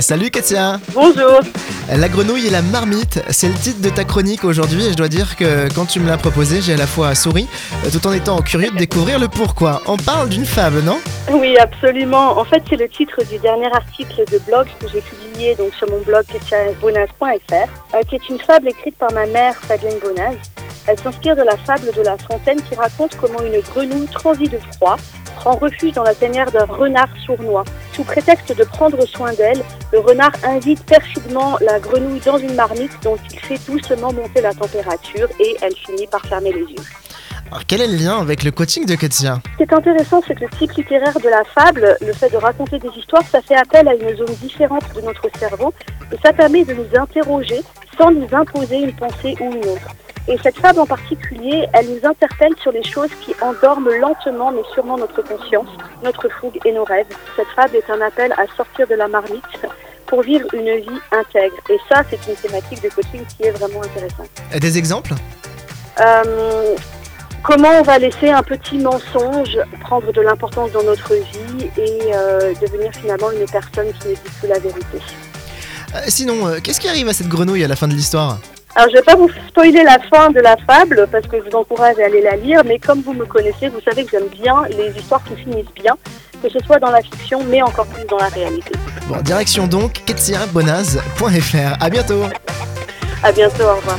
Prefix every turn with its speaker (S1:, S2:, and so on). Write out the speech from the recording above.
S1: Salut Katia
S2: Bonjour.
S1: La grenouille et la marmite, c'est le titre de ta chronique aujourd'hui et je dois dire que quand tu me l'as proposé, j'ai à la fois souri euh, tout en étant curieux de découvrir le pourquoi. On parle d'une fable, non?
S2: Oui, absolument. En fait, c'est le titre du dernier article de blog que j'ai publié donc, sur mon blog ketiabonaz.fr, euh, qui est une fable écrite par ma mère Fabienne Bonaz. Elle s'inspire de la fable de La Fontaine qui raconte comment une grenouille transie de froid prend refuge dans la tanière d'un renard sournois. Sous prétexte de prendre soin d'elle, le renard invite perfidement la grenouille dans une marmite dont il fait doucement monter la température et elle finit par fermer les yeux.
S1: Alors quel est le lien avec le coaching de Katia?
S2: Ce qui est intéressant, c'est que le type littéraire de la fable, le fait de raconter des histoires, ça fait appel à une zone différente de notre cerveau et ça permet de nous interroger sans nous imposer une pensée ou une autre. Et cette fable en particulier, elle nous interpelle sur les choses qui endorment lentement mais sûrement notre conscience, notre fougue et nos rêves. Cette fable est un appel à sortir de la marmite pour vivre une vie intègre. Et ça, c'est une thématique de coaching qui est vraiment intéressante.
S1: Des exemples?
S2: Euh, comment on va laisser un petit mensonge prendre de l'importance dans notre vie et euh, devenir finalement une personne qui ne dit plus la vérité?
S1: Euh, Sinon, euh, qu'est-ce qui arrive à cette grenouille à la fin de l'histoire?
S2: Alors, je ne vais pas vous spoiler la fin de la fable parce que je vous encourage à aller la lire, mais comme vous me connaissez, vous savez que j'aime bien les histoires qui finissent bien, que ce soit dans la fiction, mais encore plus dans la réalité.
S1: Bon, direction donc ketiabonaz.fr. À bientôt
S2: À bientôt, au revoir.